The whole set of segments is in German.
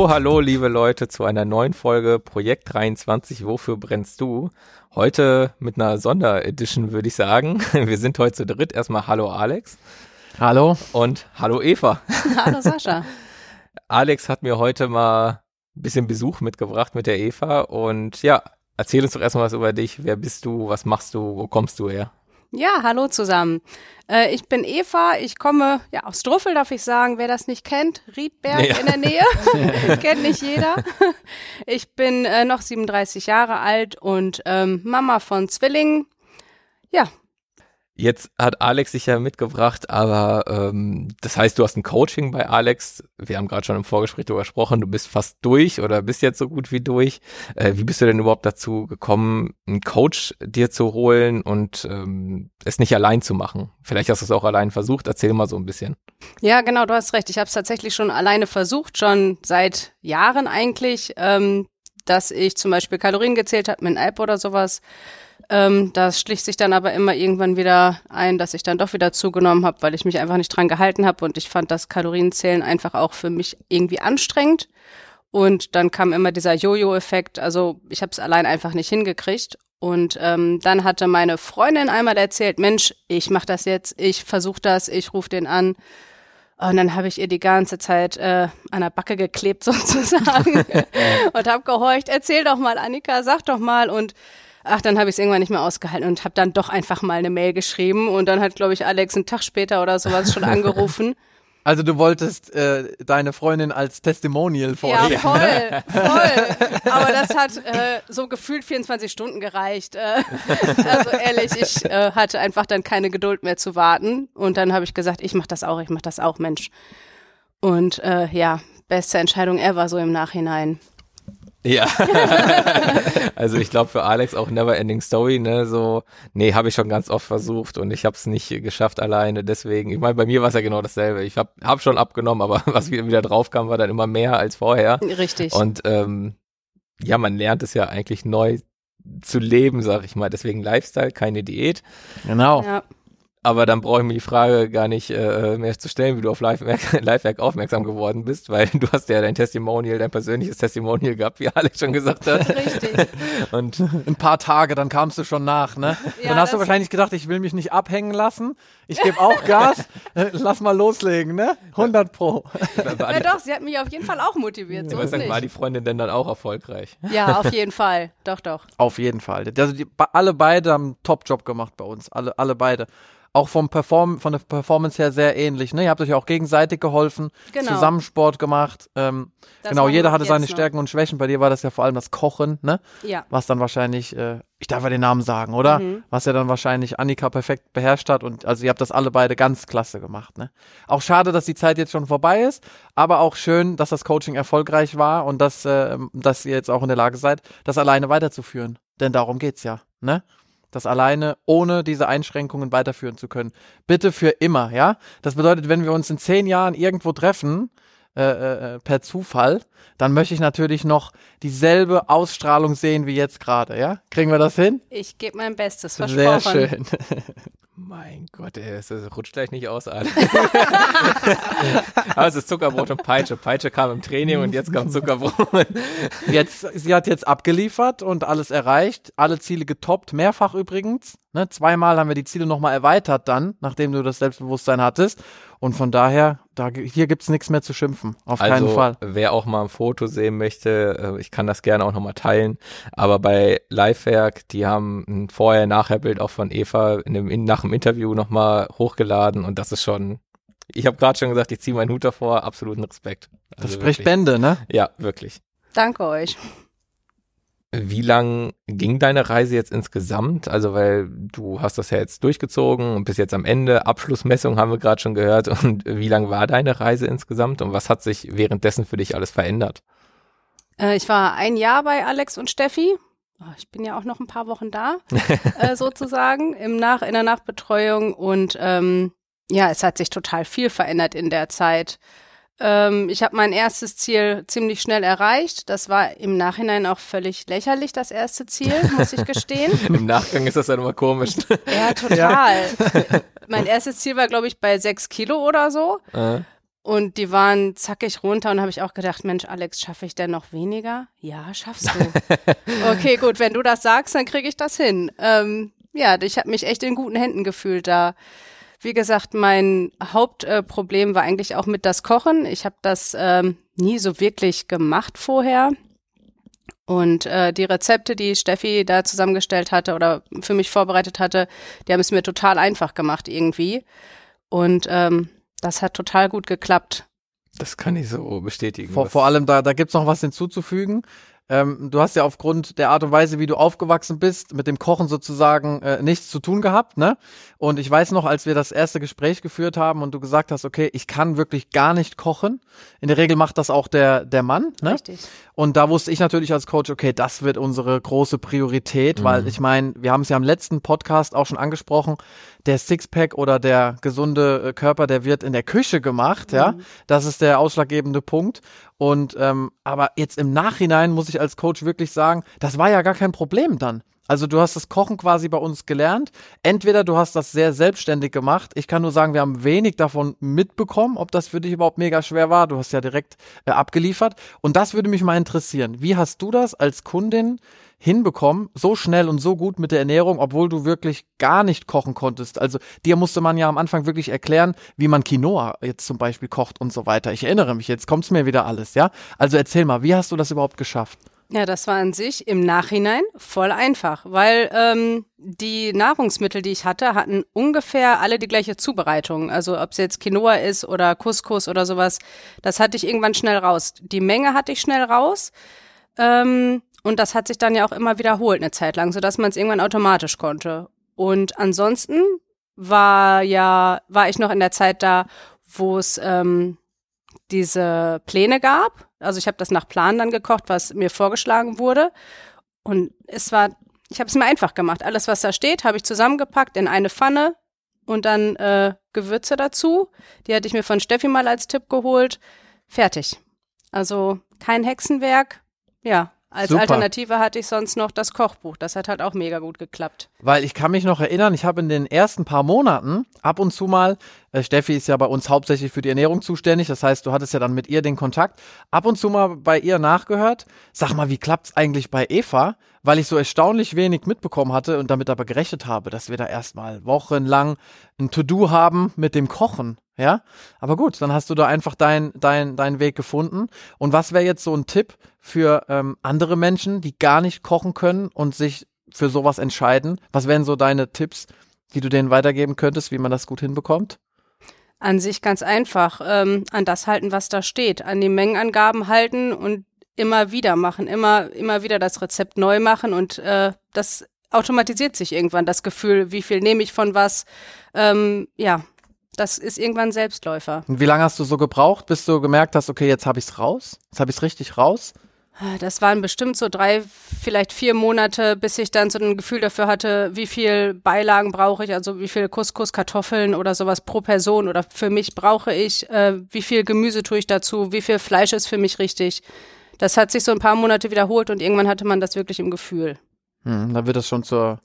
Hallo, hallo, liebe Leute, zu einer neuen Folge Projekt 23. Wofür brennst du? Heute mit einer Sonderedition, würde ich sagen. Wir sind heute zu dritt. Erstmal Hallo, Alex. Hallo. Und Hallo, Eva. Hallo, Sascha. Alex hat mir heute mal ein bisschen Besuch mitgebracht mit der Eva. Und ja, erzähl uns doch erstmal was über dich. Wer bist du? Was machst du? Wo kommst du her? Ja, hallo zusammen. Äh, ich bin Eva, ich komme ja aus Druffel, darf ich sagen, wer das nicht kennt, Riedberg ja. in der Nähe, kennt nicht jeder. Ich bin äh, noch 37 Jahre alt und ähm, Mama von Zwillingen. Ja, Jetzt hat Alex sich ja mitgebracht, aber ähm, das heißt, du hast ein Coaching bei Alex. Wir haben gerade schon im Vorgespräch darüber gesprochen, du bist fast durch oder bist jetzt so gut wie durch. Äh, wie bist du denn überhaupt dazu gekommen, einen Coach dir zu holen und ähm, es nicht allein zu machen? Vielleicht hast du es auch allein versucht. Erzähl mal so ein bisschen. Ja, genau, du hast recht. Ich habe es tatsächlich schon alleine versucht, schon seit Jahren eigentlich, ähm, dass ich zum Beispiel Kalorien gezählt habe mit einer App oder sowas ähm, das schlich sich dann aber immer irgendwann wieder ein, dass ich dann doch wieder zugenommen habe, weil ich mich einfach nicht dran gehalten habe und ich fand das Kalorienzählen einfach auch für mich irgendwie anstrengend. Und dann kam immer dieser Jojo-Effekt. Also ich habe es allein einfach nicht hingekriegt. Und ähm, dann hatte meine Freundin einmal erzählt, Mensch, ich mache das jetzt, ich versuche das, ich rufe den an. Und dann habe ich ihr die ganze Zeit äh, an der Backe geklebt sozusagen und habe gehorcht, erzähl doch mal, Annika, sag doch mal. Und Ach, dann habe ich es irgendwann nicht mehr ausgehalten und habe dann doch einfach mal eine Mail geschrieben und dann hat, glaube ich, Alex einen Tag später oder sowas schon angerufen. Also du wolltest äh, deine Freundin als Testimonial vorstellen. Ja, voll, voll. Aber das hat äh, so gefühlt 24 Stunden gereicht. Äh, also ehrlich, ich äh, hatte einfach dann keine Geduld mehr zu warten. Und dann habe ich gesagt, ich mache das auch, ich mache das auch, Mensch. Und äh, ja, beste Entscheidung ever so im Nachhinein. Ja. also ich glaube für Alex auch Never Ending Story, ne? So, nee, habe ich schon ganz oft versucht und ich habe es nicht geschafft alleine. Deswegen, ich meine, bei mir war es ja genau dasselbe. Ich habe hab schon abgenommen, aber was wieder, wieder drauf kam, war dann immer mehr als vorher. Richtig. Und ähm, ja, man lernt es ja eigentlich neu zu leben, sag ich mal. Deswegen Lifestyle, keine Diät. Genau. Ja. Aber dann brauche ich mir die Frage gar nicht äh, mehr zu stellen, wie du auf Livewerk aufmerksam geworden bist, weil du hast ja dein Testimonial, dein persönliches Testimonial gehabt, wie Alex schon gesagt hat. Richtig. Und ein paar Tage, dann kamst du schon nach, ne? Ja, dann hast du wahrscheinlich gedacht, ich will mich nicht abhängen lassen. Ich gebe auch Gas. Äh, lass mal loslegen, ne? 100 pro. ja doch, sie hat mich auf jeden Fall auch motiviert. So ja, sagen, war die Freundin denn dann auch erfolgreich? Ja, auf jeden Fall. Doch, doch. Auf jeden Fall. Also die, alle beide haben einen Top-Job gemacht bei uns. Alle, alle beide auch vom Perform von der Performance her sehr ähnlich. Ne? Ihr habt euch auch gegenseitig geholfen, genau. zusammen Sport gemacht. Ähm, genau, jeder hatte seine Stärken noch. und Schwächen. Bei dir war das ja vor allem das Kochen, ne? Ja. Was dann wahrscheinlich, äh, ich darf ja den Namen sagen, oder? Mhm. Was ja dann wahrscheinlich Annika perfekt beherrscht hat. Und also ihr habt das alle beide ganz klasse gemacht. Ne? Auch schade, dass die Zeit jetzt schon vorbei ist, aber auch schön, dass das Coaching erfolgreich war und dass, äh, dass ihr jetzt auch in der Lage seid, das alleine weiterzuführen. Denn darum geht's ja. Ne? Das alleine ohne diese Einschränkungen weiterführen zu können. Bitte für immer, ja? Das bedeutet, wenn wir uns in zehn Jahren irgendwo treffen, äh, äh, per Zufall, dann möchte ich natürlich noch dieselbe Ausstrahlung sehen wie jetzt gerade, ja? Kriegen wir das hin? Ich gebe mein Bestes, versprochen. Sehr schön. Mein Gott, ey, es rutscht gleich nicht aus, Alter. Aber es ist Zuckerbrot und Peitsche. Peitsche kam im Training und jetzt kam Zuckerbrot. Jetzt, sie hat jetzt abgeliefert und alles erreicht, alle Ziele getoppt, mehrfach übrigens. Ne, zweimal haben wir die Ziele nochmal erweitert dann, nachdem du das Selbstbewusstsein hattest. Und von daher, da, hier gibt's nichts mehr zu schimpfen. Auf also, keinen Fall. Wer auch mal ein Foto sehen möchte, äh, ich kann das gerne auch nochmal teilen. Aber bei Livewerk, die haben ein Vorher-Nachher-Bild auch von Eva in dem, in, nach dem Interview nochmal hochgeladen und das ist schon. Ich habe gerade schon gesagt, ich ziehe meinen Hut davor, absoluten Respekt. Also das spricht wirklich. Bände, ne? Ja, wirklich. Danke euch. Wie lang ging deine Reise jetzt insgesamt? Also, weil du hast das ja jetzt durchgezogen und bis jetzt am Ende, Abschlussmessung haben wir gerade schon gehört. Und wie lang war deine Reise insgesamt und was hat sich währenddessen für dich alles verändert? Äh, ich war ein Jahr bei Alex und Steffi. Oh, ich bin ja auch noch ein paar Wochen da, äh, sozusagen, im Nach in der Nachbetreuung. Und ähm, ja, es hat sich total viel verändert in der Zeit. Ähm, ich habe mein erstes Ziel ziemlich schnell erreicht. Das war im Nachhinein auch völlig lächerlich, das erste Ziel, muss ich gestehen. Im Nachgang ist das dann immer komisch. ja, total. Ja. Mein erstes Ziel war, glaube ich, bei sechs Kilo oder so. Äh. Und die waren zackig runter und habe ich auch gedacht, Mensch, Alex, schaffe ich denn noch weniger? Ja, schaffst du. okay, gut, wenn du das sagst, dann kriege ich das hin. Ähm, ja, ich habe mich echt in guten Händen gefühlt da. Wie gesagt, mein Hauptproblem äh, war eigentlich auch mit das Kochen. Ich habe das ähm, nie so wirklich gemacht vorher. Und äh, die Rezepte, die Steffi da zusammengestellt hatte oder für mich vorbereitet hatte, die haben es mir total einfach gemacht irgendwie. Und ähm, das hat total gut geklappt. Das kann ich so bestätigen. Vor, vor allem, da, da gibt's noch was hinzuzufügen. Ähm, du hast ja aufgrund der Art und Weise, wie du aufgewachsen bist, mit dem Kochen sozusagen äh, nichts zu tun gehabt, ne? Und ich weiß noch, als wir das erste Gespräch geführt haben und du gesagt hast, okay, ich kann wirklich gar nicht kochen. In der Regel macht das auch der der Mann, ne? Richtig. Und da wusste ich natürlich als Coach, okay, das wird unsere große Priorität, mhm. weil ich meine, wir haben es ja im letzten Podcast auch schon angesprochen, der Sixpack oder der gesunde äh, Körper, der wird in der Küche gemacht, mhm. ja. Das ist der ausschlaggebende Punkt. Und ähm, aber jetzt im Nachhinein muss ich als Coach wirklich sagen, das war ja gar kein Problem dann. Also du hast das Kochen quasi bei uns gelernt. Entweder du hast das sehr selbstständig gemacht. Ich kann nur sagen, wir haben wenig davon mitbekommen, ob das für dich überhaupt mega schwer war. Du hast ja direkt äh, abgeliefert. Und das würde mich mal interessieren. Wie hast du das als Kundin hinbekommen, so schnell und so gut mit der Ernährung, obwohl du wirklich gar nicht kochen konntest. Also dir musste man ja am Anfang wirklich erklären, wie man Quinoa jetzt zum Beispiel kocht und so weiter. Ich erinnere mich, jetzt kommt's mir wieder alles, ja? Also erzähl mal, wie hast du das überhaupt geschafft? Ja, das war an sich im Nachhinein voll einfach, weil ähm, die Nahrungsmittel, die ich hatte, hatten ungefähr alle die gleiche Zubereitung. Also ob es jetzt Quinoa ist oder Couscous oder sowas, das hatte ich irgendwann schnell raus. Die Menge hatte ich schnell raus. Ähm, und das hat sich dann ja auch immer wiederholt eine Zeit lang, sodass man es irgendwann automatisch konnte. Und ansonsten war ja, war ich noch in der Zeit da, wo es ähm, diese Pläne gab. Also ich habe das nach Plan dann gekocht, was mir vorgeschlagen wurde. Und es war, ich habe es mir einfach gemacht. Alles, was da steht, habe ich zusammengepackt in eine Pfanne und dann äh, Gewürze dazu. Die hatte ich mir von Steffi mal als Tipp geholt. Fertig. Also kein Hexenwerk. Ja, als Super. Alternative hatte ich sonst noch das Kochbuch. Das hat halt auch mega gut geklappt. Weil ich kann mich noch erinnern, ich habe in den ersten paar Monaten ab und zu mal, Steffi ist ja bei uns hauptsächlich für die Ernährung zuständig, das heißt, du hattest ja dann mit ihr den Kontakt, ab und zu mal bei ihr nachgehört. Sag mal, wie klappt's eigentlich bei Eva? Weil ich so erstaunlich wenig mitbekommen hatte und damit aber gerechnet habe, dass wir da erstmal wochenlang ein To-Do haben mit dem Kochen. Ja, aber gut, dann hast du da einfach deinen dein, dein Weg gefunden. Und was wäre jetzt so ein Tipp für ähm, andere Menschen, die gar nicht kochen können und sich für sowas entscheiden? Was wären so deine Tipps, die du denen weitergeben könntest, wie man das gut hinbekommt? An sich ganz einfach. Ähm, an das halten, was da steht. An die Mengenangaben halten und immer wieder machen. Immer, immer wieder das Rezept neu machen und äh, das automatisiert sich irgendwann, das Gefühl, wie viel nehme ich von was. Ähm, ja, das ist irgendwann Selbstläufer. Wie lange hast du so gebraucht, bis du gemerkt hast, okay, jetzt habe ich es raus? Jetzt habe ich es richtig raus? Das waren bestimmt so drei, vielleicht vier Monate, bis ich dann so ein Gefühl dafür hatte, wie viel Beilagen brauche ich, also wie viel Couscous, Kartoffeln oder sowas pro Person oder für mich brauche ich, äh, wie viel Gemüse tue ich dazu, wie viel Fleisch ist für mich richtig. Das hat sich so ein paar Monate wiederholt und irgendwann hatte man das wirklich im Gefühl. Hm, dann wird das schon zur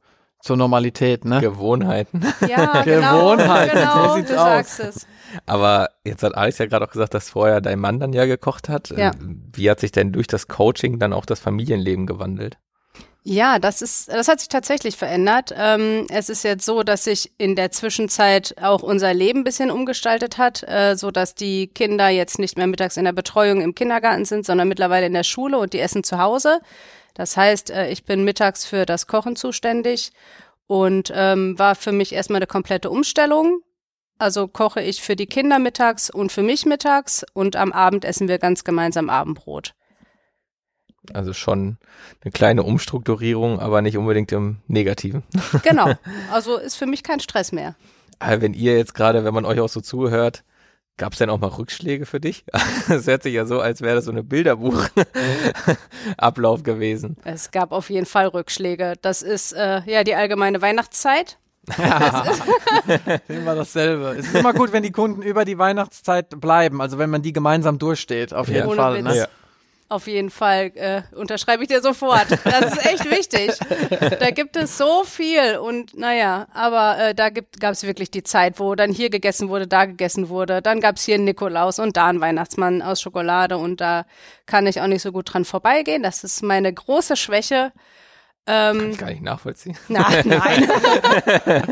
zur Normalität, ne? Gewohnheiten. Ja, genau, Gewohnheiten. Genau, so du sagst es. Aber jetzt hat Alex ja gerade auch gesagt, dass vorher dein Mann dann ja gekocht hat. Ja. Wie hat sich denn durch das Coaching dann auch das Familienleben gewandelt? Ja, das ist, das hat sich tatsächlich verändert. Ähm, es ist jetzt so, dass sich in der Zwischenzeit auch unser Leben ein bisschen umgestaltet hat, äh, so dass die Kinder jetzt nicht mehr mittags in der Betreuung im Kindergarten sind, sondern mittlerweile in der Schule und die essen zu Hause. Das heißt, äh, ich bin mittags für das Kochen zuständig und ähm, war für mich erstmal eine komplette Umstellung. Also koche ich für die Kinder mittags und für mich mittags und am Abend essen wir ganz gemeinsam Abendbrot. Also schon eine kleine Umstrukturierung, aber nicht unbedingt im Negativen. Genau. Also ist für mich kein Stress mehr. Aber wenn ihr jetzt gerade, wenn man euch auch so zuhört, Gab es denn auch mal Rückschläge für dich? Es hört sich ja so, als wäre das so eine Bilderbuch-Ablauf gewesen. Es gab auf jeden Fall Rückschläge. Das ist äh, ja die allgemeine Weihnachtszeit. Ja, immer dasselbe. Es ist immer gut, wenn die Kunden über die Weihnachtszeit bleiben, also wenn man die gemeinsam durchsteht, auf jeden Ohne Fall. Ne? Ja. Auf jeden Fall äh, unterschreibe ich dir sofort. Das ist echt wichtig. Da gibt es so viel und naja, aber äh, da gab es wirklich die Zeit, wo dann hier gegessen wurde, da gegessen wurde. Dann gab es hier einen Nikolaus und da einen Weihnachtsmann aus Schokolade und da kann ich auch nicht so gut dran vorbeigehen. Das ist meine große Schwäche. Ähm, kann ich gar nicht nachvollziehen. Na, nein.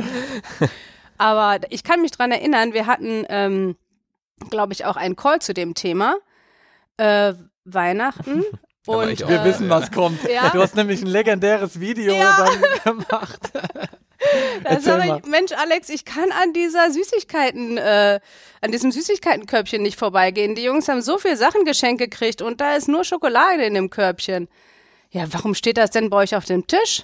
aber ich kann mich dran erinnern, wir hatten, ähm, glaube ich, auch einen Call zu dem Thema. Äh, Weihnachten. Und, wir äh, wissen, was kommt. Ja? Du hast nämlich ein legendäres Video ja. dann gemacht. Das ich, Mensch, Alex, ich kann an dieser Süßigkeiten, äh, an diesem Süßigkeitenkörbchen nicht vorbeigehen. Die Jungs haben so viel Sachen geschenkt gekriegt und da ist nur Schokolade in dem Körbchen. Ja, warum steht das denn bei euch auf dem Tisch?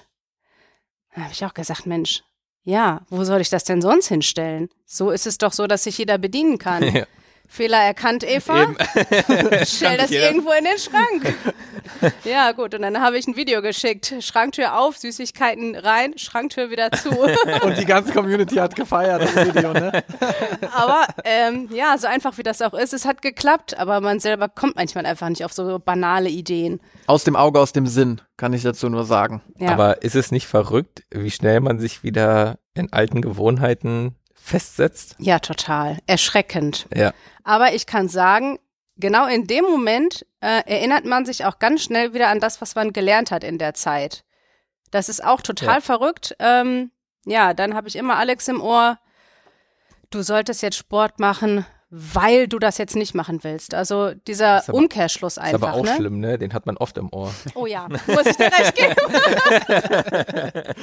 Da habe ich auch gesagt, Mensch, ja, wo soll ich das denn sonst hinstellen? So ist es doch so, dass sich jeder bedienen kann. Ja. Fehler erkannt, Eva. Stell das irgendwo in den Schrank. ja, gut. Und dann habe ich ein Video geschickt. Schranktür auf, Süßigkeiten rein, Schranktür wieder zu. und die ganze Community hat gefeiert, das Video, ne? aber ähm, ja, so einfach wie das auch ist, es hat geklappt, aber man selber kommt manchmal einfach nicht auf so banale Ideen. Aus dem Auge, aus dem Sinn, kann ich dazu nur sagen. Ja. Aber ist es nicht verrückt, wie schnell man sich wieder in alten Gewohnheiten festsetzt? Ja, total. Erschreckend. Ja. Aber ich kann sagen, genau in dem Moment äh, erinnert man sich auch ganz schnell wieder an das, was man gelernt hat in der Zeit. Das ist auch total ja. verrückt. Ähm, ja, dann habe ich immer Alex im Ohr. Du solltest jetzt Sport machen, weil du das jetzt nicht machen willst. Also dieser aber, Umkehrschluss einfach. Ist aber auch ne? schlimm, ne? Den hat man oft im Ohr. Oh ja, muss ich dir recht geben.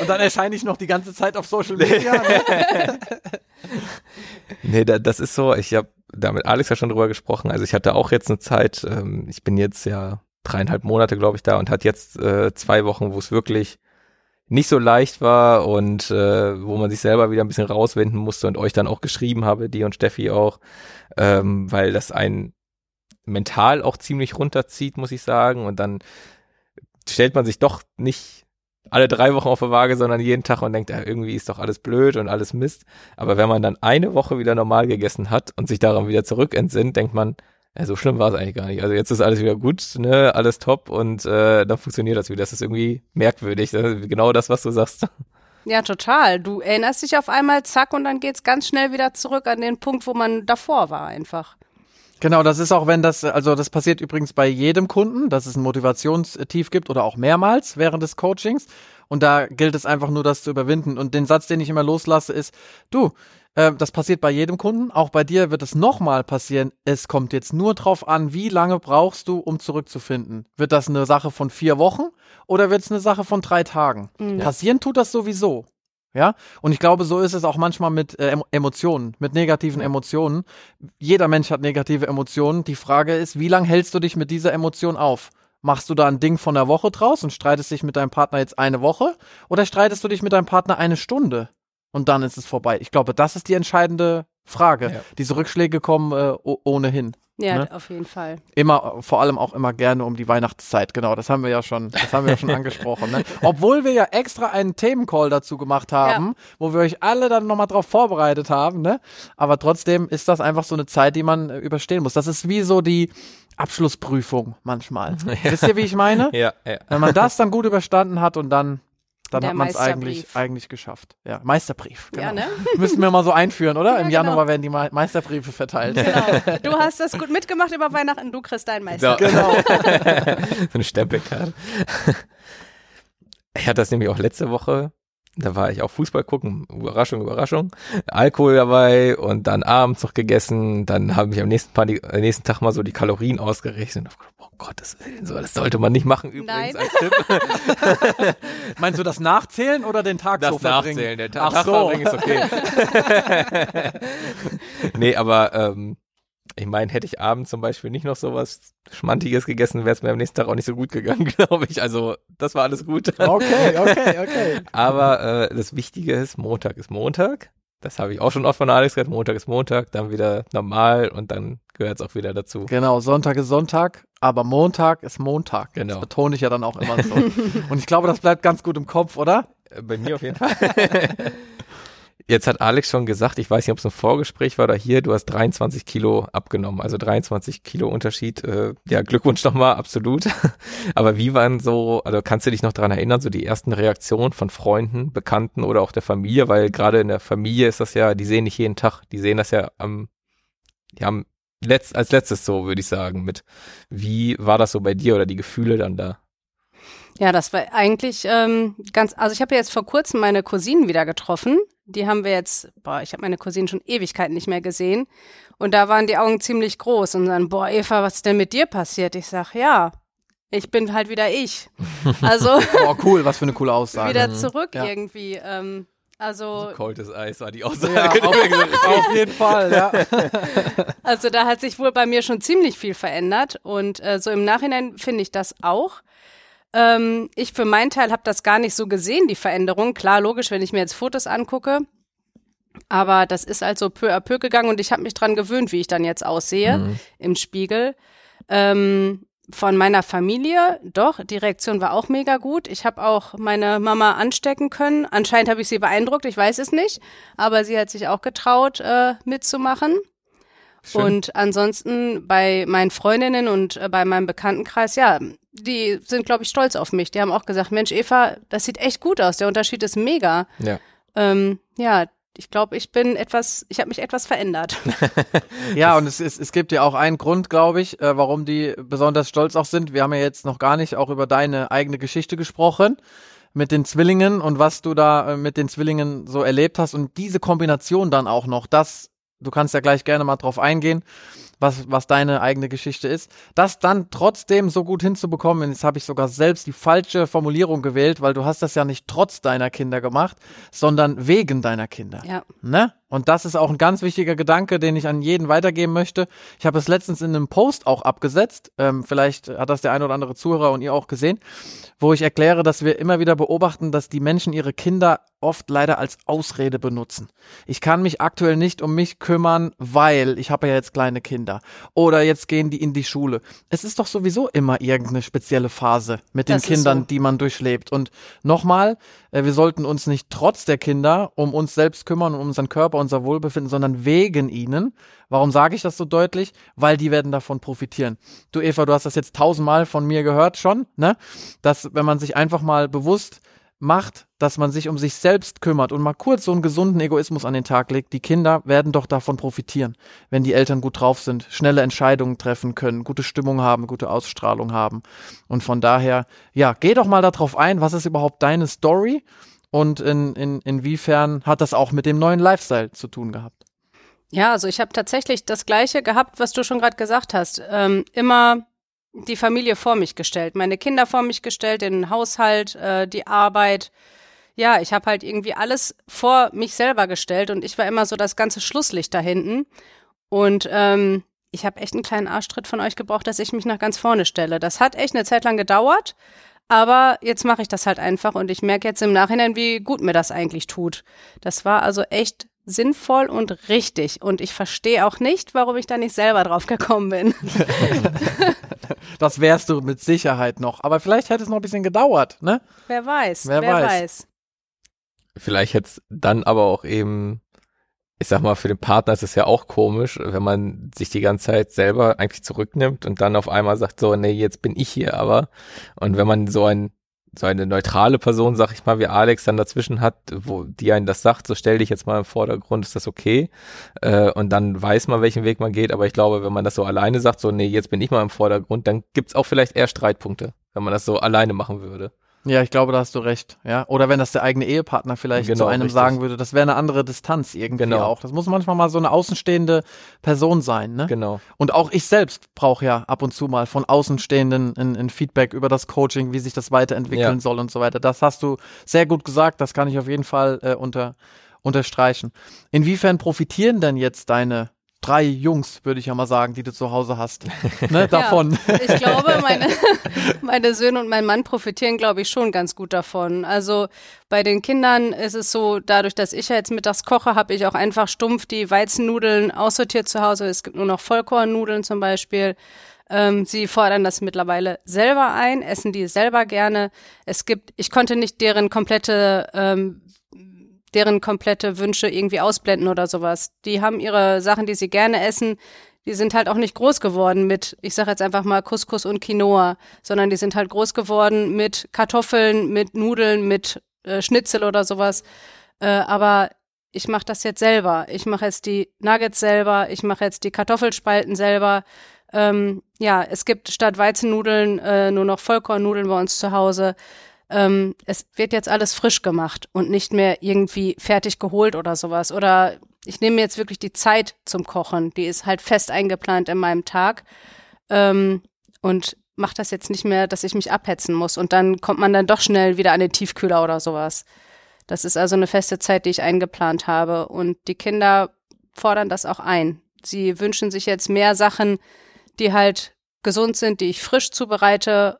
Und dann erscheine ich noch die ganze Zeit auf Social Media. Ne? nee, da, das ist so, ich habe da mit Alex ja schon drüber gesprochen. Also ich hatte auch jetzt eine Zeit, ähm, ich bin jetzt ja dreieinhalb Monate, glaube ich, da und hat jetzt äh, zwei Wochen, wo es wirklich nicht so leicht war und äh, wo man sich selber wieder ein bisschen rauswinden musste und euch dann auch geschrieben habe, die und Steffi auch, ähm, weil das einen mental auch ziemlich runterzieht, muss ich sagen. Und dann stellt man sich doch nicht alle drei Wochen auf der Waage, sondern jeden Tag und denkt, ja, irgendwie ist doch alles blöd und alles Mist. Aber wenn man dann eine Woche wieder normal gegessen hat und sich daran wieder zurückentsinnt, denkt man, ja, so schlimm war es eigentlich gar nicht. Also jetzt ist alles wieder gut, ne, alles top und äh, dann funktioniert das wieder. Das ist irgendwie merkwürdig. Das ist genau das, was du sagst. Ja, total. Du erinnerst dich auf einmal, zack, und dann geht's ganz schnell wieder zurück an den Punkt, wo man davor war, einfach. Genau, das ist auch, wenn das, also das passiert übrigens bei jedem Kunden, dass es ein Motivationstief gibt oder auch mehrmals während des Coachings. Und da gilt es einfach nur, das zu überwinden. Und den Satz, den ich immer loslasse, ist, du, äh, das passiert bei jedem Kunden. Auch bei dir wird es nochmal passieren. Es kommt jetzt nur drauf an, wie lange brauchst du, um zurückzufinden. Wird das eine Sache von vier Wochen oder wird es eine Sache von drei Tagen? Mhm. Passieren tut das sowieso. Ja, und ich glaube, so ist es auch manchmal mit äh, Emotionen, mit negativen Emotionen. Jeder Mensch hat negative Emotionen. Die Frage ist, wie lange hältst du dich mit dieser Emotion auf? Machst du da ein Ding von der Woche draus und streitest dich mit deinem Partner jetzt eine Woche? Oder streitest du dich mit deinem Partner eine Stunde? Und dann ist es vorbei. Ich glaube, das ist die entscheidende Frage. Ja. Diese Rückschläge kommen äh, ohnehin. Ja, ne? auf jeden Fall. Immer, vor allem auch immer gerne um die Weihnachtszeit. Genau, das haben wir ja schon, das haben wir ja schon angesprochen. Ne? Obwohl wir ja extra einen Themencall dazu gemacht haben, ja. wo wir euch alle dann nochmal drauf vorbereitet haben. Ne? Aber trotzdem ist das einfach so eine Zeit, die man äh, überstehen muss. Das ist wie so die Abschlussprüfung manchmal. Ja. Wisst ihr, wie ich meine? Ja, ja. Wenn man das dann gut überstanden hat und dann dann hat man es eigentlich, eigentlich geschafft. Ja, Meisterbrief. Genau. Ja, ne? Müssen wir mal so einführen, oder? Ja, Im genau. Januar werden die Meisterbriefe verteilt. Genau. Du hast das gut mitgemacht über Weihnachten, du kriegst deinen Meister. Genau. so eine Stempelkarte. Ich hatte das nämlich auch letzte Woche da war ich auch Fußball gucken, Überraschung, Überraschung. Alkohol dabei und dann abends noch gegessen. Dann habe ich am nächsten, Paar die, äh, nächsten Tag mal so die Kalorien ausgerechnet. Oh Gottes Willen, so, das sollte man nicht machen übrigens Nein. als Tipp. Meinst du das Nachzählen oder den Tag das so verbringen? Nachzählen, den Ta Ach Tag so. verbringen ist okay. nee, aber ähm, ich meine, hätte ich abends zum Beispiel nicht noch sowas Schmantiges gegessen, wäre es mir am nächsten Tag auch nicht so gut gegangen, glaube ich. Also, das war alles gut. Okay, okay, okay. Aber äh, das Wichtige ist, Montag ist Montag. Das habe ich auch schon oft von Alex gehört. Montag ist Montag, dann wieder normal und dann gehört es auch wieder dazu. Genau, Sonntag ist Sonntag, aber Montag ist Montag. Genau. Das betone ich ja dann auch immer so. und ich glaube, das bleibt ganz gut im Kopf, oder? Äh, bei mir auf jeden Fall. Jetzt hat Alex schon gesagt, ich weiß nicht, ob es ein Vorgespräch war oder hier, du hast 23 Kilo abgenommen, also 23 Kilo Unterschied. Äh, ja, Glückwunsch nochmal, absolut. Aber wie waren so, also kannst du dich noch daran erinnern, so die ersten Reaktionen von Freunden, Bekannten oder auch der Familie? Weil gerade in der Familie ist das ja, die sehen nicht jeden Tag, die sehen das ja am, die haben letzt, als letztes so, würde ich sagen, mit. Wie war das so bei dir oder die Gefühle dann da? Ja, das war eigentlich ähm, ganz, also ich habe ja jetzt vor kurzem meine Cousinen wieder getroffen. Die haben wir jetzt, boah, ich habe meine Cousinen schon Ewigkeiten nicht mehr gesehen. Und da waren die Augen ziemlich groß und dann, boah, Eva, was ist denn mit dir passiert? Ich sag, ja, ich bin halt wieder ich. Also. boah, cool, was für eine coole Aussage. Wieder mhm. zurück ja. irgendwie. Ähm, also, so kaltes Eis war die Aussage. Ja, auf, auf, jeden Fall, ja. Also da hat sich wohl bei mir schon ziemlich viel verändert und äh, so im Nachhinein finde ich das auch. Ähm, ich für meinen Teil habe das gar nicht so gesehen, die Veränderung. Klar, logisch, wenn ich mir jetzt Fotos angucke. Aber das ist also peu à peu gegangen und ich habe mich dran gewöhnt, wie ich dann jetzt aussehe mhm. im Spiegel. Ähm, von meiner Familie, doch, die Reaktion war auch mega gut. Ich habe auch meine Mama anstecken können. Anscheinend habe ich sie beeindruckt, ich weiß es nicht. Aber sie hat sich auch getraut, äh, mitzumachen. Schön. Und ansonsten bei meinen Freundinnen und äh, bei meinem Bekanntenkreis, ja, die sind, glaube ich, stolz auf mich. Die haben auch gesagt, Mensch, Eva, das sieht echt gut aus. Der Unterschied ist mega. Ja. Ähm, ja, ich glaube, ich bin etwas, ich habe mich etwas verändert. ja, und es, es, es gibt ja auch einen Grund, glaube ich, äh, warum die besonders stolz auch sind. Wir haben ja jetzt noch gar nicht auch über deine eigene Geschichte gesprochen mit den Zwillingen und was du da äh, mit den Zwillingen so erlebt hast und diese Kombination dann auch noch, das, du kannst ja gleich gerne mal drauf eingehen, was, was deine eigene Geschichte ist, das dann trotzdem so gut hinzubekommen, jetzt habe ich sogar selbst die falsche Formulierung gewählt, weil du hast das ja nicht trotz deiner Kinder gemacht, sondern wegen deiner Kinder. Ja. Ne? Und das ist auch ein ganz wichtiger Gedanke, den ich an jeden weitergeben möchte. Ich habe es letztens in einem Post auch abgesetzt. Ähm, vielleicht hat das der ein oder andere Zuhörer und ihr auch gesehen, wo ich erkläre, dass wir immer wieder beobachten, dass die Menschen ihre Kinder oft leider als Ausrede benutzen. Ich kann mich aktuell nicht um mich kümmern, weil ich habe ja jetzt kleine Kinder. Oder jetzt gehen die in die Schule. Es ist doch sowieso immer irgendeine spezielle Phase mit den das Kindern, so. die man durchlebt. Und nochmal, äh, wir sollten uns nicht trotz der Kinder um uns selbst kümmern, um unseren Körper, unser Wohlbefinden, sondern wegen ihnen. Warum sage ich das so deutlich? Weil die werden davon profitieren. Du Eva, du hast das jetzt tausendmal von mir gehört schon, ne? Dass wenn man sich einfach mal bewusst macht, dass man sich um sich selbst kümmert und mal kurz so einen gesunden Egoismus an den Tag legt, die Kinder werden doch davon profitieren, wenn die Eltern gut drauf sind, schnelle Entscheidungen treffen können, gute Stimmung haben, gute Ausstrahlung haben. Und von daher, ja, geh doch mal darauf ein, was ist überhaupt deine Story und in, in, inwiefern hat das auch mit dem neuen Lifestyle zu tun gehabt? Ja, also ich habe tatsächlich das Gleiche gehabt, was du schon gerade gesagt hast. Ähm, immer die Familie vor mich gestellt, meine Kinder vor mich gestellt, den Haushalt, äh, die Arbeit. Ja, ich habe halt irgendwie alles vor mich selber gestellt und ich war immer so das ganze Schlusslicht da hinten. Und ähm, ich habe echt einen kleinen Arschtritt von euch gebraucht, dass ich mich nach ganz vorne stelle. Das hat echt eine Zeit lang gedauert, aber jetzt mache ich das halt einfach und ich merke jetzt im Nachhinein, wie gut mir das eigentlich tut. Das war also echt sinnvoll und richtig. Und ich verstehe auch nicht, warum ich da nicht selber drauf gekommen bin. das wärst du mit Sicherheit noch. Aber vielleicht hätte es noch ein bisschen gedauert, ne? Wer weiß. Wer, wer weiß. weiß. Vielleicht hätte es dann aber auch eben, ich sag mal, für den Partner ist es ja auch komisch, wenn man sich die ganze Zeit selber eigentlich zurücknimmt und dann auf einmal sagt, so, nee, jetzt bin ich hier aber. Und wenn man so ein so eine neutrale Person, sag ich mal, wie Alex dann dazwischen hat, wo die einen das sagt, so stell dich jetzt mal im Vordergrund, ist das okay? Äh, und dann weiß man, welchen Weg man geht. Aber ich glaube, wenn man das so alleine sagt, so, nee, jetzt bin ich mal im Vordergrund, dann gibt's auch vielleicht eher Streitpunkte, wenn man das so alleine machen würde. Ja, ich glaube, da hast du recht. Ja, oder wenn das der eigene Ehepartner vielleicht genau, zu einem richtig. sagen würde, das wäre eine andere Distanz irgendwie genau. auch. Das muss manchmal mal so eine außenstehende Person sein, ne? Genau. Und auch ich selbst brauche ja ab und zu mal von Außenstehenden ein, ein Feedback über das Coaching, wie sich das weiterentwickeln ja. soll und so weiter. Das hast du sehr gut gesagt. Das kann ich auf jeden Fall äh, unter unterstreichen. Inwiefern profitieren denn jetzt deine drei Jungs, würde ich ja mal sagen, die du zu Hause hast. Ne, davon. Ja, ich glaube, meine, meine Söhne und mein Mann profitieren, glaube ich, schon ganz gut davon. Also bei den Kindern ist es so, dadurch, dass ich ja jetzt mittags koche, habe ich auch einfach stumpf die Weizennudeln aussortiert zu Hause. Es gibt nur noch Vollkornnudeln zum Beispiel. Ähm, sie fordern das mittlerweile selber ein, essen die selber gerne. Es gibt, ich konnte nicht deren komplette ähm, deren komplette Wünsche irgendwie ausblenden oder sowas. Die haben ihre Sachen, die sie gerne essen. Die sind halt auch nicht groß geworden mit, ich sage jetzt einfach mal Couscous und Quinoa, sondern die sind halt groß geworden mit Kartoffeln, mit Nudeln, mit äh, Schnitzel oder sowas. Äh, aber ich mache das jetzt selber. Ich mache jetzt die Nuggets selber, ich mache jetzt die Kartoffelspalten selber. Ähm, ja, es gibt statt Weizennudeln äh, nur noch Vollkornnudeln bei uns zu Hause ähm, es wird jetzt alles frisch gemacht und nicht mehr irgendwie fertig geholt oder sowas. Oder ich nehme jetzt wirklich die Zeit zum Kochen. Die ist halt fest eingeplant in meinem Tag. Ähm, und mache das jetzt nicht mehr, dass ich mich abhetzen muss. Und dann kommt man dann doch schnell wieder an den Tiefkühler oder sowas. Das ist also eine feste Zeit, die ich eingeplant habe. Und die Kinder fordern das auch ein. Sie wünschen sich jetzt mehr Sachen, die halt gesund sind, die ich frisch zubereite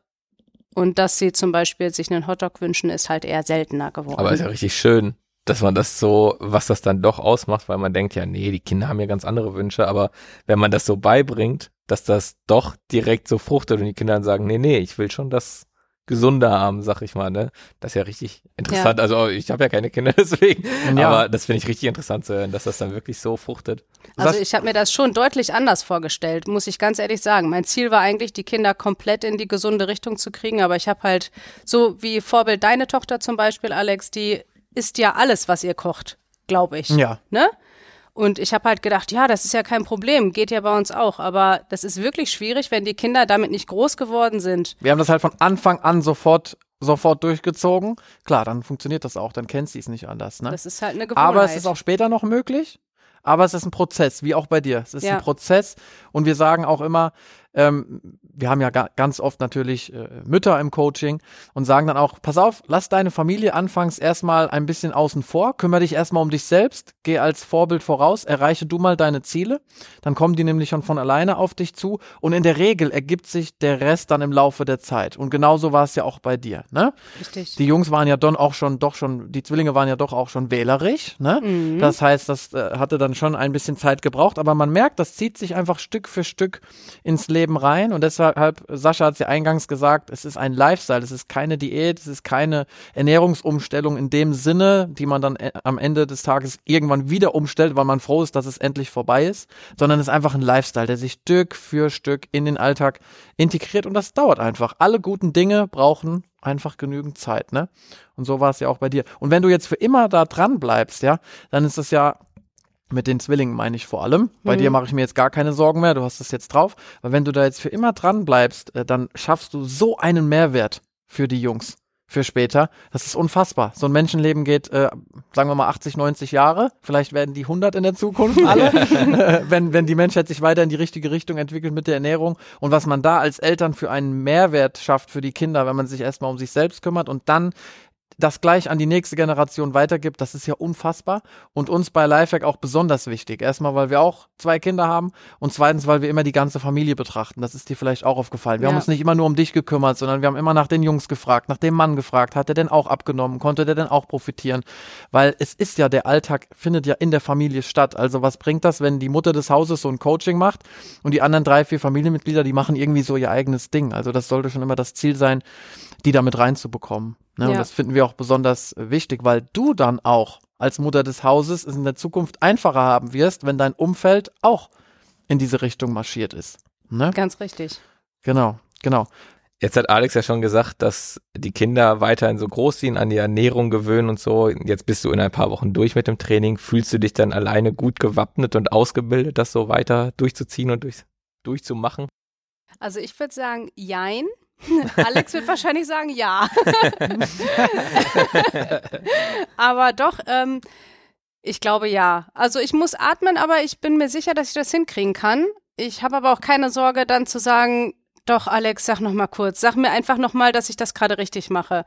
und dass sie zum Beispiel sich einen Hotdog wünschen, ist halt eher seltener geworden. Aber ist ja richtig schön, dass man das so, was das dann doch ausmacht, weil man denkt ja, nee, die Kinder haben ja ganz andere Wünsche, aber wenn man das so beibringt, dass das doch direkt so fruchtet und die Kinder dann sagen, nee, nee, ich will schon das gesunder haben, sag ich mal, ne? Das ist ja richtig interessant. Ja. Also ich habe ja keine Kinder deswegen, ja. aber das finde ich richtig interessant zu hören, dass das dann wirklich so fruchtet. Also ich habe mir das schon deutlich anders vorgestellt, muss ich ganz ehrlich sagen. Mein Ziel war eigentlich, die Kinder komplett in die gesunde Richtung zu kriegen, aber ich habe halt so wie Vorbild deine Tochter zum Beispiel, Alex, die isst ja alles, was ihr kocht, glaube ich. Ja. Ne? Und ich habe halt gedacht, ja, das ist ja kein Problem, geht ja bei uns auch. Aber das ist wirklich schwierig, wenn die Kinder damit nicht groß geworden sind. Wir haben das halt von Anfang an sofort sofort durchgezogen. Klar, dann funktioniert das auch, dann kennt sie es nicht anders. Ne? Das ist halt eine Gewohnheit. Aber es ist auch später noch möglich. Aber es ist ein Prozess, wie auch bei dir. Es ist ja. ein Prozess. Und wir sagen auch immer, ähm, wir haben ja ga ganz oft natürlich äh, Mütter im Coaching und sagen dann auch, pass auf, lass deine Familie anfangs erstmal ein bisschen außen vor, kümmere dich erstmal um dich selbst, geh als Vorbild voraus, erreiche du mal deine Ziele, dann kommen die nämlich schon von alleine auf dich zu und in der Regel ergibt sich der Rest dann im Laufe der Zeit und genauso war es ja auch bei dir, ne? Richtig. Die Jungs waren ja dann auch schon, doch schon, die Zwillinge waren ja doch auch schon wählerisch, ne? Mhm. Das heißt, das äh, hatte dann schon ein bisschen Zeit gebraucht, aber man merkt, das zieht sich einfach Stück für Stück ins Leben Leben rein und deshalb, Sascha hat es ja eingangs gesagt, es ist ein Lifestyle, es ist keine Diät, es ist keine Ernährungsumstellung in dem Sinne, die man dann äh, am Ende des Tages irgendwann wieder umstellt, weil man froh ist, dass es endlich vorbei ist, sondern es ist einfach ein Lifestyle, der sich Stück für Stück in den Alltag integriert und das dauert einfach. Alle guten Dinge brauchen einfach genügend Zeit, ne? Und so war es ja auch bei dir. Und wenn du jetzt für immer da dran bleibst, ja, dann ist es ja mit den Zwillingen meine ich vor allem. Bei mhm. dir mache ich mir jetzt gar keine Sorgen mehr, du hast das jetzt drauf. Weil wenn du da jetzt für immer dran bleibst, äh, dann schaffst du so einen Mehrwert für die Jungs für später. Das ist unfassbar. So ein Menschenleben geht, äh, sagen wir mal, 80, 90 Jahre. Vielleicht werden die 100 in der Zukunft alle, wenn, wenn die Menschheit sich weiter in die richtige Richtung entwickelt mit der Ernährung. Und was man da als Eltern für einen Mehrwert schafft für die Kinder, wenn man sich erstmal um sich selbst kümmert und dann das gleich an die nächste Generation weitergibt, das ist ja unfassbar und uns bei Lifehack auch besonders wichtig. Erstmal, weil wir auch zwei Kinder haben und zweitens, weil wir immer die ganze Familie betrachten. Das ist dir vielleicht auch aufgefallen. Wir ja. haben uns nicht immer nur um dich gekümmert, sondern wir haben immer nach den Jungs gefragt, nach dem Mann gefragt, hat er denn auch abgenommen, konnte der denn auch profitieren? Weil es ist ja, der Alltag findet ja in der Familie statt. Also was bringt das, wenn die Mutter des Hauses so ein Coaching macht und die anderen drei, vier Familienmitglieder, die machen irgendwie so ihr eigenes Ding. Also das sollte schon immer das Ziel sein, die damit reinzubekommen. Ne? Ja. Und das finden wir auch besonders wichtig, weil du dann auch als Mutter des Hauses es in der Zukunft einfacher haben wirst, wenn dein Umfeld auch in diese Richtung marschiert ist. Ne? Ganz richtig. Genau, genau. Jetzt hat Alex ja schon gesagt, dass die Kinder weiterhin so groß sind, an die Ernährung gewöhnen und so. Jetzt bist du in ein paar Wochen durch mit dem Training. Fühlst du dich dann alleine gut gewappnet und ausgebildet, das so weiter durchzuziehen und durch, durchzumachen? Also ich würde sagen, jein. Alex wird wahrscheinlich sagen, ja. aber doch, ähm, ich glaube ja. Also ich muss atmen, aber ich bin mir sicher, dass ich das hinkriegen kann. Ich habe aber auch keine Sorge, dann zu sagen, doch, Alex, sag noch mal kurz. Sag mir einfach noch mal, dass ich das gerade richtig mache.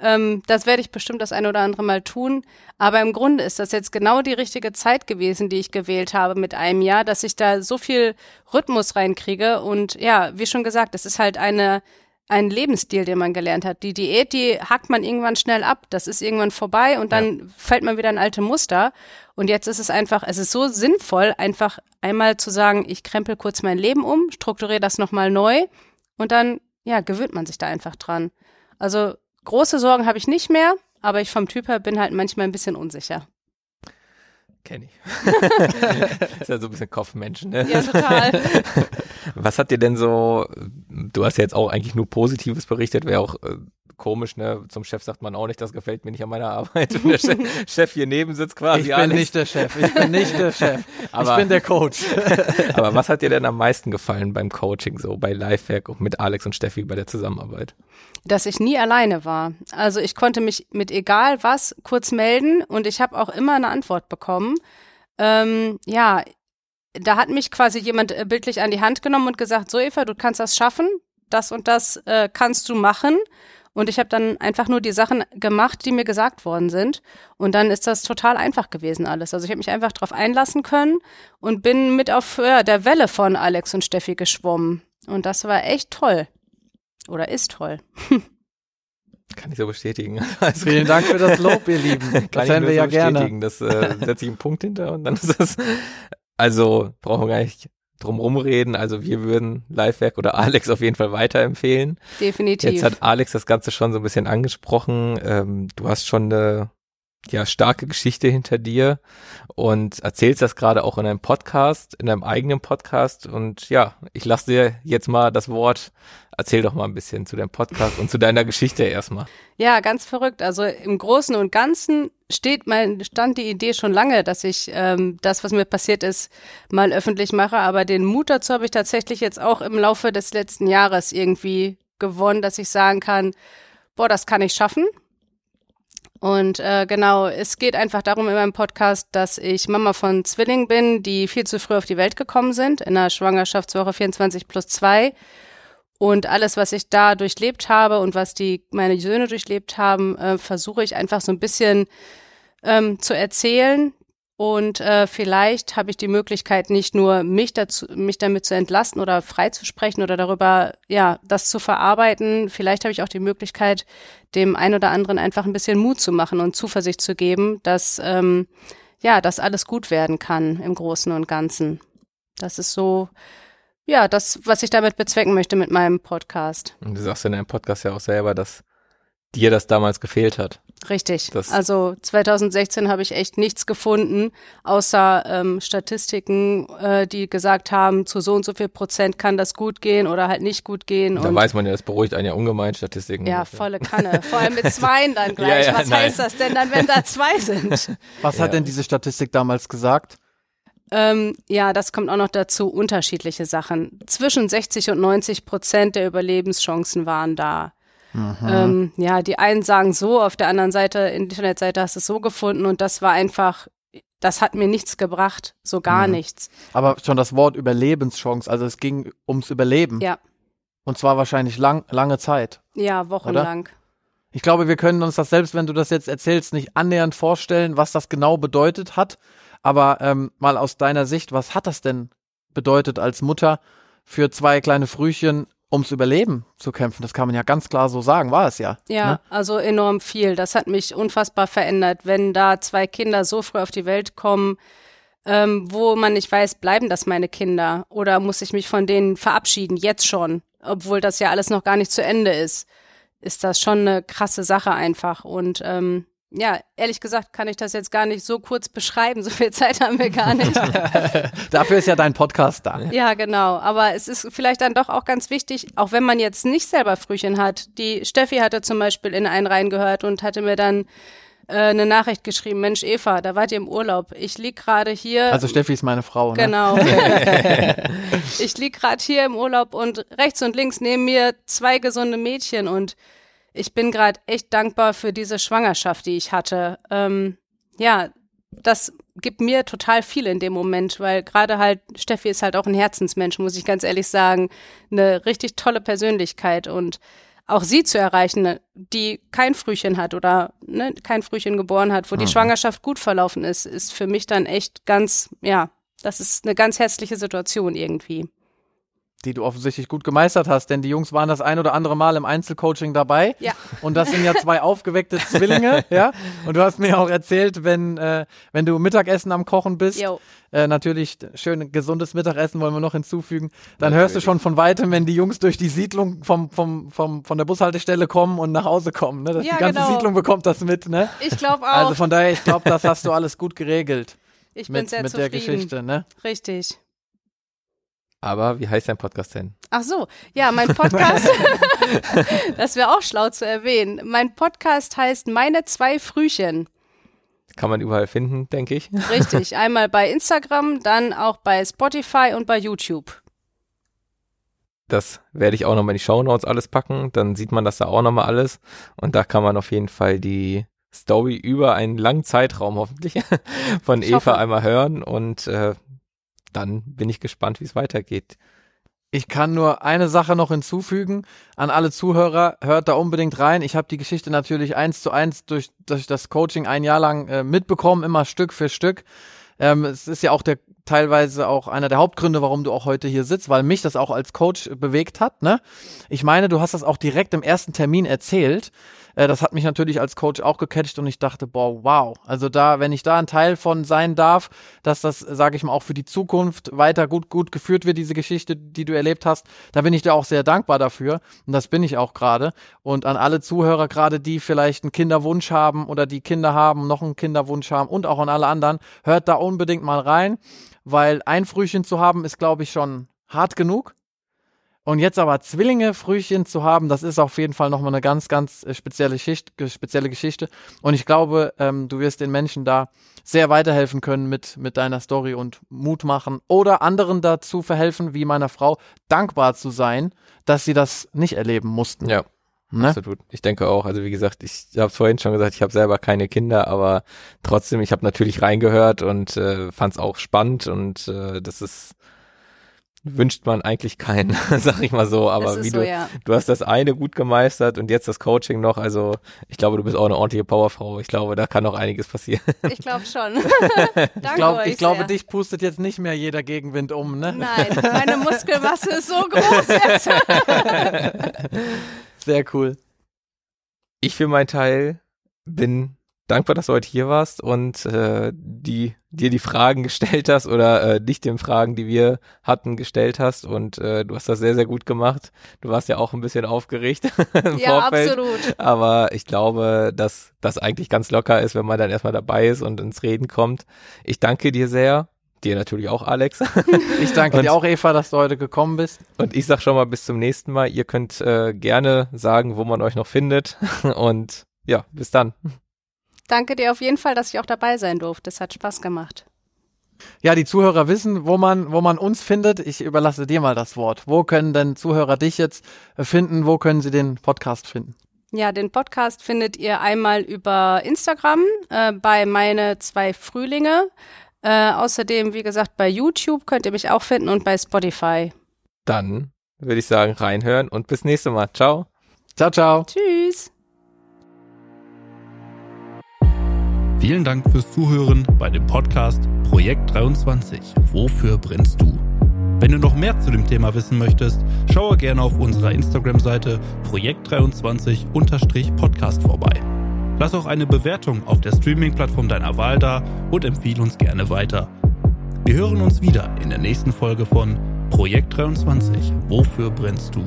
Ähm, das werde ich bestimmt das ein oder andere Mal tun. Aber im Grunde ist das jetzt genau die richtige Zeit gewesen, die ich gewählt habe mit einem Jahr, dass ich da so viel Rhythmus reinkriege. Und ja, wie schon gesagt, es ist halt eine ein Lebensstil, den man gelernt hat. Die Diät, die hackt man irgendwann schnell ab. Das ist irgendwann vorbei und dann ja. fällt man wieder in alte Muster. Und jetzt ist es einfach, es ist so sinnvoll, einfach einmal zu sagen, ich krempel kurz mein Leben um, strukturiere das nochmal neu und dann, ja, gewöhnt man sich da einfach dran. Also große Sorgen habe ich nicht mehr, aber ich vom Typ her bin halt manchmal ein bisschen unsicher. Kenn ich. ist ja so ein bisschen Kopfmenschen, ne? Ja, total. Was hat dir denn so, du hast ja jetzt auch eigentlich nur Positives berichtet, wäre auch äh, komisch, ne? Zum Chef sagt man auch nicht, das gefällt mir nicht an meiner Arbeit. Und der Chef, Chef hier neben sitzt quasi. Ich bin Alex. nicht der Chef, ich bin nicht der Chef. Aber- ich bin der Coach. Aber was hat dir denn am meisten gefallen beim Coaching, so bei Lifehack und mit Alex und Steffi bei der Zusammenarbeit? dass ich nie alleine war. Also ich konnte mich mit egal was kurz melden und ich habe auch immer eine Antwort bekommen. Ähm, ja, da hat mich quasi jemand äh, bildlich an die Hand genommen und gesagt, so Eva, du kannst das schaffen, das und das äh, kannst du machen. Und ich habe dann einfach nur die Sachen gemacht, die mir gesagt worden sind. Und dann ist das total einfach gewesen alles. Also ich habe mich einfach darauf einlassen können und bin mit auf ja, der Welle von Alex und Steffi geschwommen. Und das war echt toll. Oder ist toll. Kann ich so bestätigen. Also, Vielen Dank für das Lob, ihr Lieben. kann Das ich hören wir so ja gerne. bestätigen. Das äh, setze ich einen Punkt hinter und dann ist das. Also brauchen wir gar nicht drum rumreden. Also wir würden Lifehack oder Alex auf jeden Fall weiterempfehlen. Definitiv. Jetzt hat Alex das Ganze schon so ein bisschen angesprochen. Ähm, du hast schon eine ja, starke Geschichte hinter dir und erzählst das gerade auch in einem Podcast, in einem eigenen Podcast. Und ja, ich lasse dir jetzt mal das Wort. Erzähl doch mal ein bisschen zu deinem Podcast und zu deiner Geschichte erstmal. Ja, ganz verrückt. Also im Großen und Ganzen steht mein, stand die Idee schon lange, dass ich ähm, das, was mir passiert ist, mal öffentlich mache. Aber den Mut dazu habe ich tatsächlich jetzt auch im Laufe des letzten Jahres irgendwie gewonnen, dass ich sagen kann, boah, das kann ich schaffen. Und äh, genau, es geht einfach darum in meinem Podcast, dass ich Mama von Zwillingen bin, die viel zu früh auf die Welt gekommen sind, in der Schwangerschaftswoche 24 plus 2. Und alles, was ich da durchlebt habe und was die meine Söhne durchlebt haben, äh, versuche ich einfach so ein bisschen ähm, zu erzählen. Und äh, vielleicht habe ich die Möglichkeit, nicht nur mich dazu, mich damit zu entlasten oder freizusprechen oder darüber, ja, das zu verarbeiten. Vielleicht habe ich auch die Möglichkeit, dem einen oder anderen einfach ein bisschen Mut zu machen und Zuversicht zu geben, dass ähm, ja, dass alles gut werden kann im Großen und Ganzen. Das ist so, ja, das, was ich damit bezwecken möchte mit meinem Podcast. Und du sagst in deinem Podcast ja auch selber, dass dir das damals gefehlt hat. Richtig. Das- also 2016 habe ich echt nichts gefunden, außer ähm, Statistiken, äh, die gesagt haben, zu so und so viel Prozent kann das gut gehen oder halt nicht gut gehen. Da und weiß man ja, das beruhigt einen ja ungemein, Statistiken. ja, volle Kanne. Vor allem mit zweien dann gleich. Ja, ja, Was nein. heißt das denn dann, wenn da zwei sind? Was Ja. hat denn diese Statistik damals gesagt? Ähm, ja, das kommt auch noch dazu. Unterschiedliche Sachen. Zwischen 60 und 90 Prozent der Überlebenschancen waren da. Ähm, ja, die einen sagen so, auf der anderen Seite, Internetseite hast du es so gefunden und das war einfach, das hat mir nichts gebracht, so gar Mhm. nichts. Aber schon das Wort Überlebenschance, also es ging ums Überleben. Ja, Und zwar wahrscheinlich lang, lange Zeit. ja, wochenlang. Ich glaube, wir können uns das selbst, wenn du das jetzt erzählst, nicht annähernd vorstellen, was das genau bedeutet hat. Aber ähm, mal aus deiner Sicht, was hat das denn bedeutet als Mutter für zwei kleine Frühchen ums Überleben zu kämpfen? Das kann man ja ganz klar so sagen, war es ja. Ja, Ne? also enorm viel. Das hat mich unfassbar verändert, wenn da zwei Kinder so früh auf die Welt kommen, ähm, wo man nicht weiß, bleiben das meine Kinder oder muss ich mich von denen verabschieden, jetzt schon, obwohl das ja alles noch gar nicht zu Ende ist, ist das schon eine krasse Sache einfach. Und ähm, ja, ehrlich gesagt kann ich das jetzt gar nicht so kurz beschreiben, so viel Zeit haben wir gar nicht. Dafür ist ja dein Podcast da. Ja, genau. Aber es ist vielleicht dann doch auch ganz wichtig, auch wenn man jetzt nicht selber Frühchen hat. Die Steffi hatte zum Beispiel in einen reingehört und hatte mir dann äh, eine Nachricht geschrieben, Mensch Eva, da wart ihr im Urlaub. Ich lieg gerade hier. Also Steffi ist meine Frau, ne? Genau. ich lieg gerade hier im Urlaub und rechts und links neben mir zwei gesunde Mädchen und ich bin gerade echt dankbar für diese Schwangerschaft, die ich hatte. Ähm, ja, das gibt mir total viel in dem Moment, weil gerade halt Steffi ist halt auch ein Herzensmensch, muss ich ganz ehrlich sagen, eine richtig tolle Persönlichkeit und auch sie zu erreichen, ne, die kein Frühchen hat oder ne, kein Frühchen geboren hat, wo die Mhm. Schwangerschaft gut verlaufen ist, ist für mich dann echt ganz, ja, das ist eine ganz herzliche Situation irgendwie. Die du offensichtlich gut gemeistert hast, denn die Jungs waren das ein oder andere Mal im Einzelcoaching dabei. Ja. Und das sind ja zwei aufgeweckte Zwillinge, ja. Und du hast mir auch erzählt, wenn, äh, wenn du Mittagessen am Kochen bist, äh, natürlich schön gesundes Mittagessen wollen wir noch hinzufügen, dann hörst du schon von weitem, wenn die Jungs durch die Siedlung vom, vom, vom, von der Bushaltestelle kommen und nach Hause kommen, ne? Das, Ja, die ganze genau. Siedlung bekommt das mit, ne? Ich glaube auch. Also von daher, ich glaube, das hast du alles gut geregelt ich bin mit, sehr mit der zufrieden. Geschichte, ne? Richtig. Aber wie heißt dein Podcast denn? Ach so, ja, mein Podcast, das wäre auch schlau zu erwähnen. Mein Podcast heißt Meine zwei Frühchen. Kann man überall finden, denke ich. Richtig, einmal bei Instagram, dann auch bei Spotify und bei YouTube. Das werde ich auch nochmal in die Shownotes alles packen. Dann sieht man das da auch nochmal alles. Und da kann man auf jeden Fall die Story über einen langen Zeitraum hoffentlich von Ich Eva hoffe. einmal hören. Und äh, dann bin ich gespannt, wie es weitergeht. Ich kann nur eine Sache noch hinzufügen an alle Zuhörer. Hört da unbedingt rein. Ich habe die Geschichte natürlich eins zu eins durch, durch das Coaching ein Jahr lang äh, mitbekommen, immer Stück für Stück. Ähm, es ist ja auch der teilweise auch einer der Hauptgründe, warum du auch heute hier sitzt, weil mich das auch als Coach bewegt hat. Ne? Ich meine, du hast das auch direkt im ersten Termin erzählt. Äh, das hat mich natürlich als Coach auch gecatcht und ich dachte, boah, wow. Also da, wenn ich da ein Teil von sein darf, dass das, sage ich mal, auch für die Zukunft weiter gut, gut geführt wird, diese Geschichte, die du erlebt hast, da bin ich dir auch sehr dankbar dafür. Und das bin ich auch gerade. Und an alle Zuhörer, gerade die vielleicht einen Kinderwunsch haben oder die Kinder haben, noch einen Kinderwunsch haben und auch an alle anderen, hört da unbedingt mal rein, weil ein Frühchen zu haben ist, glaube ich, schon hart genug. Und jetzt aber Zwillinge, Frühchen zu haben, das ist auf jeden Fall nochmal eine ganz, ganz äh, spezielle, Schicht, spezielle Geschichte. Und ich glaube, ähm, du wirst den Menschen da sehr weiterhelfen können mit, mit deiner Story und Mut machen oder anderen dazu verhelfen, wie meiner Frau, dankbar zu sein, dass sie das nicht erleben mussten. Ja, Ne? absolut. Ich denke auch. Also wie gesagt, ich habe es vorhin schon gesagt, ich habe selber keine Kinder, aber trotzdem, ich habe natürlich reingehört und äh, fand es auch spannend und äh, das ist wünscht man eigentlich keinen, sag ich mal so. Aber wie so, du, ja. du hast das eine gut gemeistert und jetzt das Coaching noch. Also ich glaube, du bist auch eine ordentliche Powerfrau. Ich glaube, da kann noch einiges passieren. Ich glaube schon. Danke Ich, glaub, euch ich glaube, dich pustet jetzt nicht mehr jeder Gegenwind um, ne? Nein, meine Muskelmasse ist so groß jetzt. Sehr cool. Ich für meinen Teil bin dankbar, dass du heute hier warst und äh, die dir die Fragen gestellt hast oder äh, dich den Fragen, die wir hatten, gestellt hast und äh, du hast das sehr, sehr gut gemacht. Du warst ja auch ein bisschen aufgeregt im ja, Vorfeld. absolut. Aber ich glaube, dass das eigentlich ganz locker ist, wenn man dann erstmal dabei ist und ins Reden kommt. Ich danke dir sehr. Dir natürlich auch, Alex. Ich danke Und- dir auch, Eva, dass du heute gekommen bist. Und ich sag schon mal bis zum nächsten Mal. Ihr könnt äh, gerne sagen, wo man euch noch findet. Und ja, bis dann. Danke dir auf jeden Fall, dass ich auch dabei sein durfte. Es hat Spaß gemacht. Ja, die Zuhörer wissen, wo man, wo man uns findet. Ich überlasse dir mal das Wort. Wo können denn Zuhörer dich jetzt äh, finden? Wo können sie den Podcast finden? Ja, den Podcast findet ihr einmal über Instagram äh, bei meine zwei Frühlinge. Äh, außerdem, wie gesagt, bei YouTube könnt ihr mich auch finden und bei Spotify. Dann würde ich sagen, reinhören und bis nächste Mal. Ciao. Ciao, ciao. Tschüss. Vielen Dank fürs Zuhören bei dem Podcast Projekt 23. Wofür brennst du? Wenn du noch mehr zu dem Thema wissen möchtest, schaue gerne auf unserer Instagram-Seite Projekt23-Podcast vorbei. Lass auch eine Bewertung auf der Streaming-Plattform deiner Wahl da und empfehle uns gerne weiter. Wir hören uns wieder in der nächsten Folge von Projekt 23. Wofür brennst du?